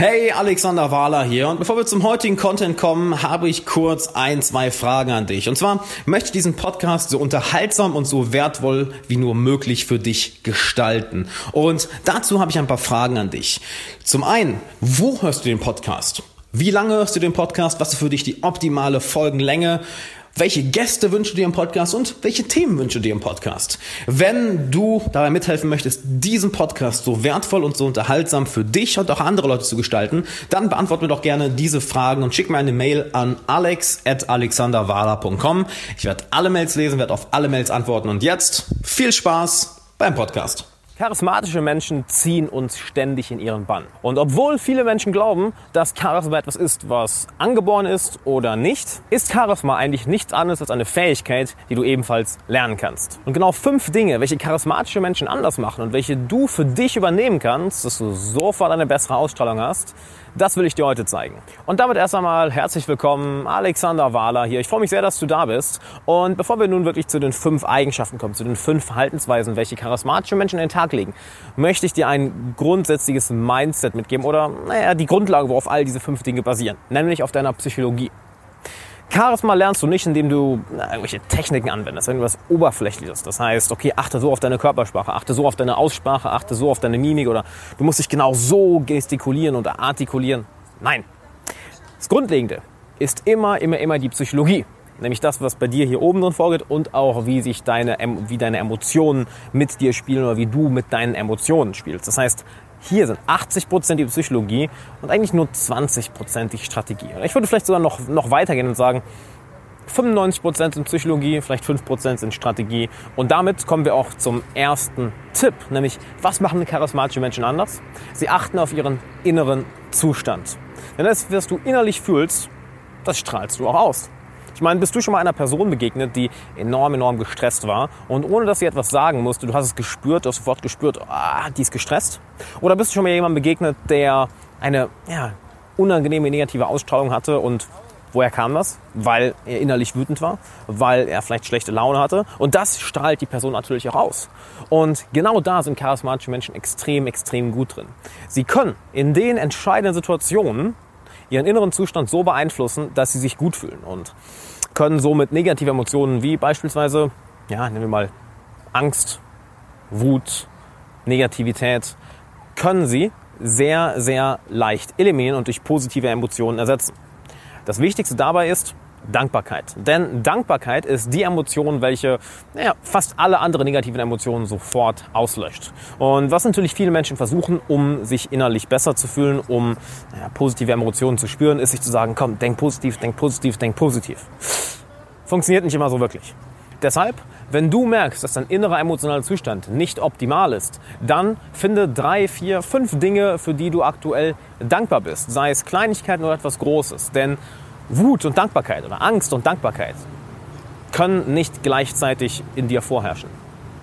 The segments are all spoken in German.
Hey, Alexander Wahler hier und bevor wir zum heutigen Content kommen, habe ich kurz ein, zwei Fragen an dich. Und zwar möchte ich diesen Podcast so unterhaltsam und so wertvoll wie nur möglich für dich gestalten. Und dazu habe ich ein paar Fragen an dich. Zum einen, wo hörst du den Podcast? Wie lange hörst du den Podcast? Was ist für dich die optimale Folgenlänge? Welche Gäste wünschst du dir im Podcast und welche Themen wünschst du dir im Podcast. Wenn du dabei mithelfen möchtest, diesen Podcast so wertvoll und so unterhaltsam für dich und auch andere Leute zu gestalten, dann beantworte mir doch gerne diese Fragen und schick mir eine Mail an alex.alexanderwala.com. Ich werde alle Mails lesen, werde auf alle Mails antworten und jetzt viel Spaß beim Podcast. Charismatische Menschen ziehen uns ständig in ihren Bann. Und obwohl viele Menschen glauben, dass Charisma etwas ist, was angeboren ist oder nicht, ist Charisma eigentlich nichts anderes als eine Fähigkeit, die du ebenfalls lernen kannst. Und genau fünf Dinge, welche charismatische Menschen anders machen und welche du für dich übernehmen kannst, dass du sofort eine bessere Ausstrahlung hast, das will ich dir heute zeigen. Und damit erst einmal herzlich willkommen, Alexander Wahler hier. Ich freue mich sehr, dass du da bist. Und bevor wir nun wirklich zu den fünf Eigenschaften kommen, zu den fünf Verhaltensweisen, welche charismatische Menschen in den Tag legen, möchte ich dir ein grundsätzliches Mindset mitgeben oder, naja, die Grundlage, worauf all diese fünf Dinge basieren, nämlich auf deiner Psychologie. Charisma lernst du nicht, indem du irgendwelche Techniken anwendest, irgendwas Oberflächliches. Das heißt, okay, achte so auf deine Körpersprache, achte so auf deine Aussprache, achte so auf deine Mimik oder du musst dich genau so gestikulieren oder artikulieren. Nein. Das Grundlegende ist immer, immer, immer die Psychologie. Nämlich das, was bei dir hier oben drin vorgeht und auch wie sich deine, wie deine Emotionen mit dir spielen oder wie du mit deinen Emotionen spielst. Das heißt, hier sind 80% die Psychologie und eigentlich nur 20% die Strategie. Ich würde vielleicht sogar noch, noch weitergehen und sagen, 95% sind Psychologie, vielleicht 5% sind Strategie. Und damit kommen wir auch zum ersten Tipp, nämlich was machen charismatische Menschen anders? Sie achten auf ihren inneren Zustand. Denn das, was du innerlich fühlst, das strahlst du auch aus. Ich meine, bist du schon mal einer Person begegnet, die enorm, enorm gestresst war und ohne dass sie etwas sagen musste, du hast es gespürt, du hast sofort gespürt, ah, die ist gestresst? Oder bist du schon mal jemandem begegnet, der eine ja, unangenehme negative Ausstrahlung hatte und Woher kam das? Weil er innerlich wütend war, weil er vielleicht schlechte Laune hatte. Und das strahlt die Person natürlich auch aus. Und genau da sind charismatische Menschen extrem, extrem gut drin. Sie können in den entscheidenden Situationen ihren inneren Zustand so beeinflussen, dass sie sich gut fühlen und können somit negative Emotionen wie beispielsweise, ja, nehmen wir mal Angst, Wut, Negativität, können sie sehr, sehr leicht eliminieren und durch positive Emotionen ersetzen. Das Wichtigste dabei ist, Dankbarkeit. Denn Dankbarkeit ist die Emotion, welche naja, fast alle anderen negativen Emotionen sofort auslöscht. Und was natürlich viele Menschen versuchen, um sich innerlich besser zu fühlen, um naja, positive Emotionen zu spüren, ist sich zu sagen, komm, denk positiv, denk positiv, denk positiv. Funktioniert nicht immer so wirklich. Deshalb, wenn du merkst, dass dein innerer emotionaler Zustand nicht optimal ist, dann finde drei, vier, fünf Dinge, für die du aktuell dankbar bist. Sei es Kleinigkeiten oder etwas Großes. Denn Wut und Dankbarkeit oder Angst und Dankbarkeit können nicht gleichzeitig in dir vorherrschen.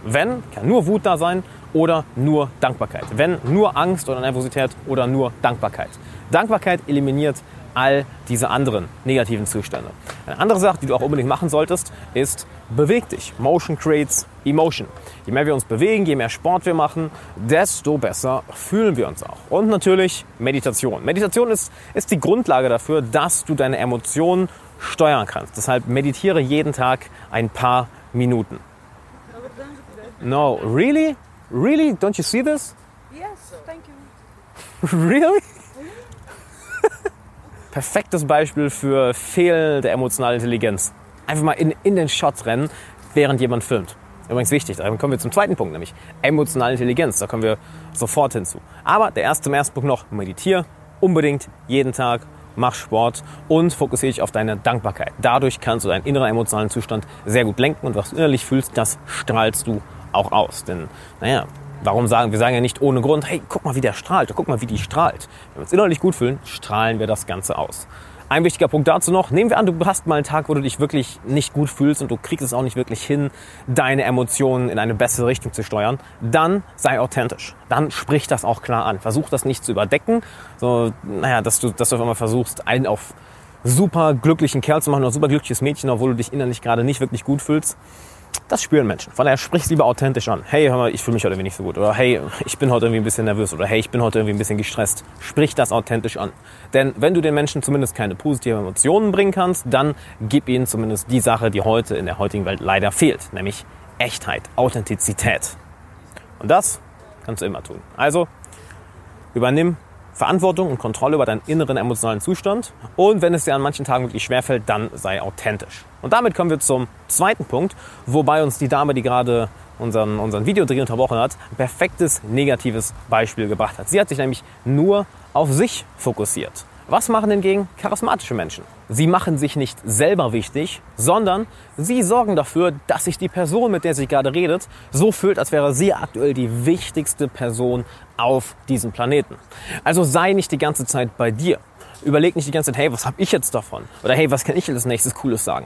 Wenn, kann nur Wut da sein oder nur Dankbarkeit. Wenn, nur Angst oder Nervosität oder nur Dankbarkeit. Dankbarkeit eliminiert all diese anderen negativen Zustände. Eine andere Sache, die du auch unbedingt machen solltest, ist beweg dich. Motion creates emotion. Je mehr wir uns bewegen, je mehr Sport wir machen, desto besser fühlen wir uns auch. Und natürlich Meditation. Meditation ist, ist die Grundlage dafür, dass du deine Emotionen steuern kannst. Deshalb meditiere jeden Tag ein paar Minuten. No, really? Really? Don't you see this? Yes, thank you. Really? Perfektes Beispiel für fehlende emotionale Intelligenz. Einfach mal in, in den Shot rennen, während jemand filmt. Übrigens wichtig, dann kommen wir zum zweiten Punkt, nämlich emotionale Intelligenz. Da kommen wir sofort hinzu. Aber der erste, zum ersten Punkt noch, meditiere unbedingt jeden Tag, mach Sport und fokussiere dich auf deine Dankbarkeit. Dadurch kannst du deinen inneren emotionalen Zustand sehr gut lenken und was du innerlich fühlst, das strahlst du auch aus. Denn, naja, Warum sagen wir sagen ja nicht ohne Grund, hey, guck mal, wie der strahlt, guck mal, wie die strahlt. Wenn wir uns innerlich gut fühlen, strahlen wir das Ganze aus. Ein wichtiger Punkt dazu noch, nehmen wir an, du hast mal einen Tag, wo du dich wirklich nicht gut fühlst und du kriegst es auch nicht wirklich hin, deine Emotionen in eine bessere Richtung zu steuern, dann sei authentisch. Dann sprich das auch klar an. Versuch das nicht zu überdecken, so, naja, dass du, dass du auf einmal versuchst, einen auf super glücklichen Kerl zu machen oder super glückliches Mädchen, obwohl du dich innerlich gerade nicht wirklich gut fühlst Das spüren Menschen. Von daher sprich es lieber authentisch an. Hey, hör mal, ich fühle mich heute nicht so gut. Oder hey, ich bin heute irgendwie ein bisschen nervös. Oder hey, ich bin heute irgendwie ein bisschen gestresst. Sprich das authentisch an. Denn wenn du den Menschen zumindest keine positiven Emotionen bringen kannst, dann gib ihnen zumindest die Sache, die heute in der heutigen Welt leider fehlt. Nämlich Echtheit, Authentizität. Und das kannst du immer tun. Also übernimm Verantwortung und Kontrolle über deinen inneren emotionalen Zustand. Und wenn es dir an manchen Tagen wirklich schwerfällt, dann sei authentisch. Und damit kommen wir zum zweiten Punkt, wobei uns die Dame, die gerade unseren, unseren Videodreh unterbrochen hat, ein perfektes negatives Beispiel gebracht hat. Sie hat sich nämlich nur auf sich fokussiert. Was machen hingegen charismatische Menschen? Sie machen sich nicht selber wichtig, sondern sie sorgen dafür, dass sich die Person, mit der sie gerade redet, so fühlt, als wäre sie aktuell die wichtigste Person auf diesem Planeten. Also sei nicht die ganze Zeit bei dir. Überleg nicht die ganze Zeit, hey, was habe ich jetzt davon? Oder hey, was kann ich als nächstes Cooles sagen?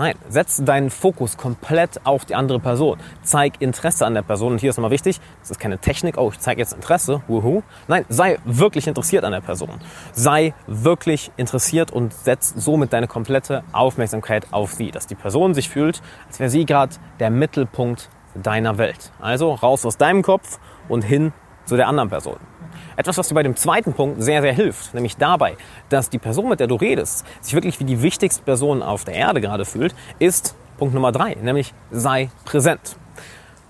Nein, setz deinen Fokus komplett auf die andere Person. Zeig Interesse an der Person. Und hier ist nochmal wichtig, das ist keine Technik, oh, ich zeige jetzt Interesse, wuhu. Nein, sei wirklich interessiert an der Person. Sei wirklich interessiert und setz somit deine komplette Aufmerksamkeit auf sie. Dass die Person sich fühlt, als wäre sie gerade der Mittelpunkt deiner Welt. Also raus aus deinem Kopf und hin zu der anderen Person. Etwas, was dir bei dem zweiten Punkt sehr, sehr hilft, nämlich dabei, dass die Person, mit der du redest, sich wirklich wie die wichtigste Person auf der Erde gerade fühlt, ist Punkt Nummer drei, nämlich sei präsent.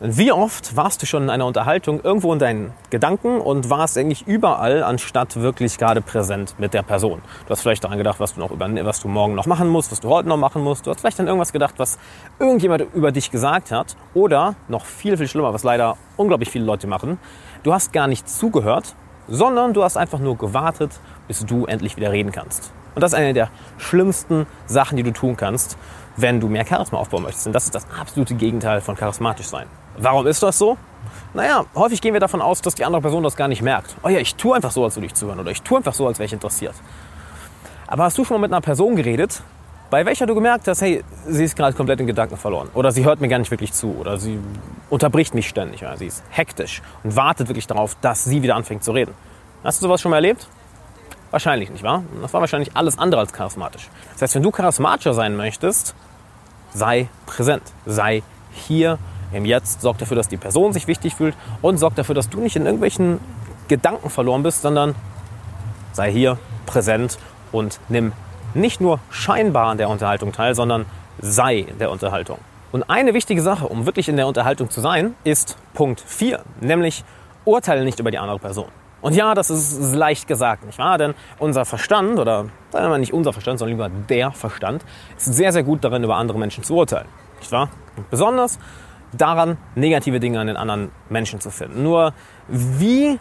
Wie oft warst du schon in einer Unterhaltung irgendwo in deinen Gedanken und warst eigentlich überall, anstatt wirklich gerade präsent mit der Person? Du hast vielleicht daran gedacht, was du noch über, was du morgen noch machen musst, was du heute noch machen musst. Du hast vielleicht an irgendwas gedacht, was irgendjemand über dich gesagt hat. Oder noch viel, viel schlimmer, was leider unglaublich viele Leute machen. Du hast gar nicht zugehört, sondern du hast einfach nur gewartet, bis du endlich wieder reden kannst. Und das ist eine der schlimmsten Sachen, die du tun kannst, wenn du mehr Charisma aufbauen möchtest. Und das ist das absolute Gegenteil von charismatisch sein. Warum ist das so? Naja, häufig gehen wir davon aus, dass die andere Person das gar nicht merkt. Oh ja, ich tue einfach so, als würde ich zuhören. Oder ich tue einfach so, als wäre ich interessiert. Aber hast du schon mal mit einer Person geredet, bei welcher du gemerkt hast, hey, sie ist gerade komplett in Gedanken verloren. Oder sie hört mir gar nicht wirklich zu. Oder sie unterbricht mich ständig. Oder sie ist hektisch und wartet wirklich darauf, dass sie wieder anfängt zu reden. Hast du sowas schon mal erlebt? Wahrscheinlich nicht, wahr? Das war wahrscheinlich alles andere als charismatisch. Das heißt, wenn du charismatischer sein möchtest, sei präsent. Sei hier im Jetzt. Sorg dafür, dass die Person sich wichtig fühlt und sorg dafür, dass du nicht in irgendwelchen Gedanken verloren bist, sondern sei hier präsent und nimm nicht nur scheinbar an der Unterhaltung teil, sondern sei der Unterhaltung. Und eine wichtige Sache, um wirklich in der Unterhaltung zu sein, ist Punkt 4, nämlich urteile nicht über die andere Person. Und ja, das ist leicht gesagt, nicht wahr? Denn unser Verstand, oder sagen wir mal nicht unser Verstand, sondern lieber der Verstand, ist sehr, sehr gut darin, über andere Menschen zu urteilen. Nicht wahr? Und besonders daran, negative Dinge an den anderen Menschen zu finden. Nur wie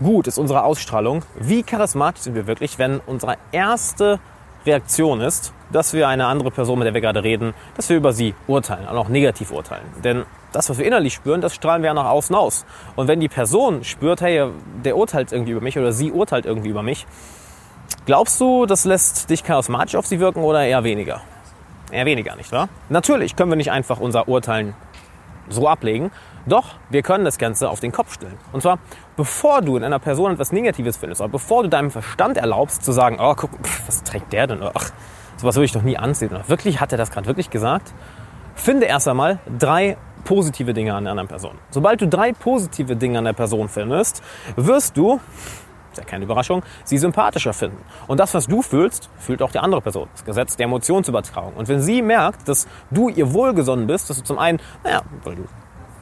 gut ist unsere Ausstrahlung, wie charismatisch sind wir wirklich, wenn unsere erste Reaktion ist, dass wir eine andere Person, mit der wir gerade reden, dass wir über sie urteilen, auch negativ urteilen. Denn das, was wir innerlich spüren, das strahlen wir ja nach außen aus. Und wenn die Person spürt, hey, der urteilt irgendwie über mich oder sie urteilt irgendwie über mich, glaubst du, das lässt dich charismatisch auf sie wirken oder eher weniger? Eher weniger, nicht wahr? Natürlich können wir nicht einfach unser Urteilen so ablegen, doch wir können das Ganze auf den Kopf stellen. Und zwar, bevor du in einer Person etwas Negatives findest, oder bevor du deinem Verstand erlaubst zu sagen, oh, guck, was trägt der denn? Ach, sowas würde ich doch nie anziehen. Oder wirklich, hat er das gerade wirklich gesagt? Finde erst einmal drei positive Dinge an der anderen Person. Sobald du drei positive Dinge an der Person findest, wirst du, ist ja keine Überraschung, sie sympathischer finden. Und das, was du fühlst, fühlt auch die andere Person. Das Gesetz der Emotionsübertragung. Und wenn sie merkt, dass du ihr wohlgesonnen bist, dass du zum einen, naja, weil du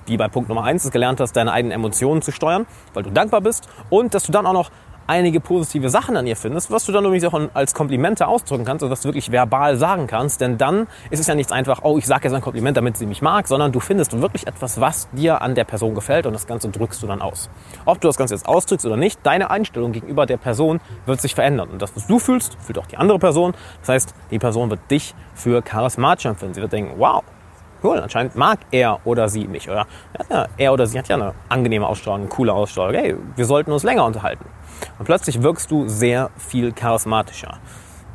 wie bei Punkt Nummer eins gelernt hast, deine eigenen Emotionen zu steuern, weil du dankbar bist und dass du dann auch noch einige positive Sachen an ihr findest, was du dann übrigens auch als Komplimente ausdrücken kannst, also dass du wirklich verbal sagen kannst, denn dann ist es ja nichts einfach, oh, ich sage jetzt ein Kompliment, damit sie mich mag, sondern du findest wirklich etwas, was dir an der Person gefällt und das Ganze drückst du dann aus. Ob du das Ganze jetzt ausdrückst oder nicht, deine Einstellung gegenüber der Person wird sich verändern und das, was du fühlst, fühlt auch die andere Person. Das heißt, die Person wird dich für charismatisch empfinden. Sie wird denken, wow, cool, anscheinend mag er oder sie mich. Oder ja, er oder sie hat ja eine angenehme Ausstrahlung, eine coole Ausstrahlung. Hey, wir sollten uns länger unterhalten. Und plötzlich wirkst du sehr viel charismatischer.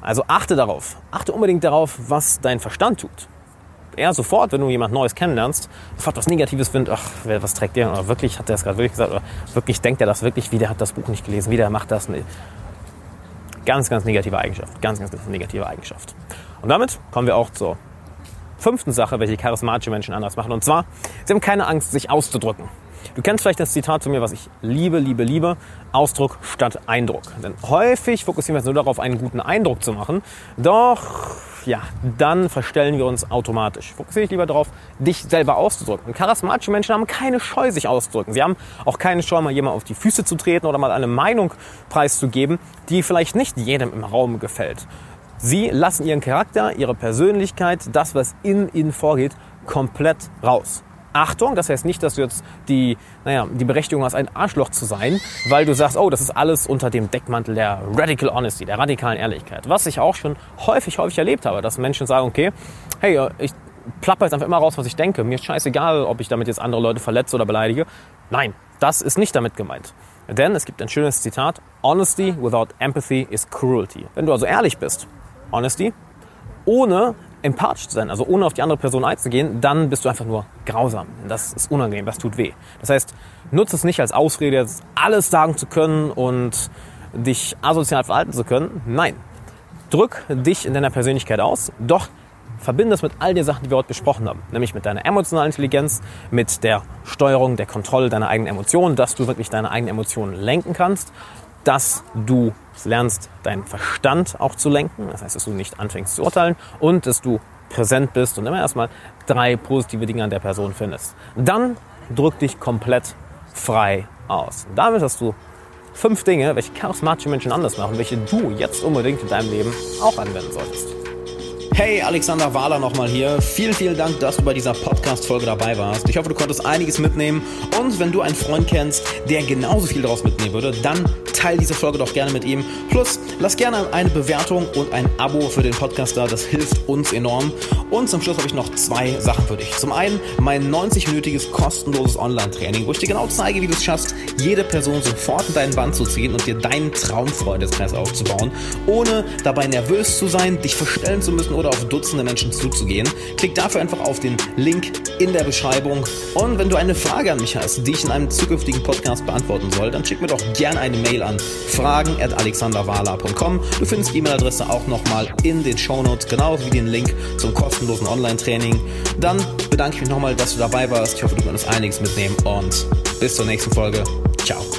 Also achte darauf. Achte unbedingt darauf, was dein Verstand tut. Er sofort, wenn du jemand Neues kennenlernst, sofort was Negatives findet, ach, was trägt der? Oder wirklich, hat der das gerade wirklich gesagt? Oder wirklich denkt er das wirklich, wie der hat das Buch nicht gelesen, wie der macht das? Nee. Ganz, ganz negative Eigenschaft. Ganz, ganz, ganz negative Eigenschaft. Und damit kommen wir auch zur fünften Sache, welche charismatische Menschen anders machen. Und zwar, sie haben keine Angst, sich auszudrücken. Du kennst vielleicht das Zitat zu mir, was ich liebe, liebe, liebe. Ausdruck statt Eindruck. Denn häufig fokussieren wir uns nur darauf, einen guten Eindruck zu machen. Doch, ja, dann verstellen wir uns automatisch. Fokussiere dich lieber darauf, dich selber auszudrücken. Und charismatische Menschen haben keine Scheu, sich auszudrücken. Sie haben auch keine Scheu, mal jemand auf die Füße zu treten oder mal eine Meinung preiszugeben, die vielleicht nicht jedem im Raum gefällt. Sie lassen ihren Charakter, ihre Persönlichkeit, das, was in ihnen vorgeht, komplett raus. Achtung, das heißt nicht, dass du jetzt die, naja, die Berechtigung hast, ein Arschloch zu sein, weil du sagst, oh, das ist alles unter dem Deckmantel der Radical Honesty, der radikalen Ehrlichkeit. Was ich auch schon häufig, häufig erlebt habe, dass Menschen sagen, okay, hey, ich plapper jetzt einfach immer raus, was ich denke. Mir ist scheißegal, ob ich damit jetzt andere Leute verletze oder beleidige. Nein, das ist nicht damit gemeint. Denn es gibt ein schönes Zitat, Honesty without empathy is cruelty. Wenn du also ehrlich bist, Honesty, ohne empathisch zu sein, also ohne auf die andere Person einzugehen, dann bist du einfach nur grausam. Das ist unangenehm, das tut weh. Das heißt, nutze es nicht als Ausrede, jetzt alles sagen zu können und dich asozial verhalten zu können. Nein, drück dich in deiner Persönlichkeit aus, doch verbinde es mit all den Sachen, die wir heute besprochen haben. Nämlich mit deiner emotionalen Intelligenz, mit der Steuerung, der Kontrolle deiner eigenen Emotionen, dass du wirklich deine eigenen Emotionen lenken kannst dass du lernst, deinen Verstand auch zu lenken. Das heißt, dass du nicht anfängst zu urteilen und dass du präsent bist und immer erstmal drei positive Dinge an der Person findest. Dann drück dich komplett frei aus. Und damit hast du fünf Dinge, welche charismatische Menschen anders machen, welche du jetzt unbedingt in deinem Leben auch anwenden solltest. Hey, Alexander Wahler nochmal hier. Vielen, vielen Dank, dass du bei dieser Podcast-Folge dabei warst. Ich hoffe, du konntest einiges mitnehmen. Und wenn du einen Freund kennst, der genauso viel daraus mitnehmen würde, dann teile diese Folge doch gerne mit ihm. Plus, lass gerne eine Bewertung und ein Abo für den Podcast da. Das hilft uns enorm. Und zum Schluss habe ich noch zwei Sachen für dich. Zum einen mein 90-minütiges kostenloses Online-Training, wo ich dir genau zeige, wie du es schaffst, jede Person sofort in deinen Band zu ziehen und dir deinen Traumfreundeskreis aufzubauen, ohne dabei nervös zu sein, dich verstellen zu müssen oder auf Dutzende Menschen zuzugehen. Klick dafür einfach auf den Link in der Beschreibung. Und wenn du eine Frage an mich hast, die ich in einem zukünftigen Podcast beantworten soll, dann schick mir doch gerne eine Mail an fragen at alexanderwala.com. Du findest die E-Mail-Adresse auch nochmal in den Shownotes, genauso wie den Link zum kostenlosen Online-Training. Dann bedanke ich mich nochmal, dass du dabei warst. Ich hoffe, du konntest einiges mitnehmen und bis zur nächsten Folge. Ciao.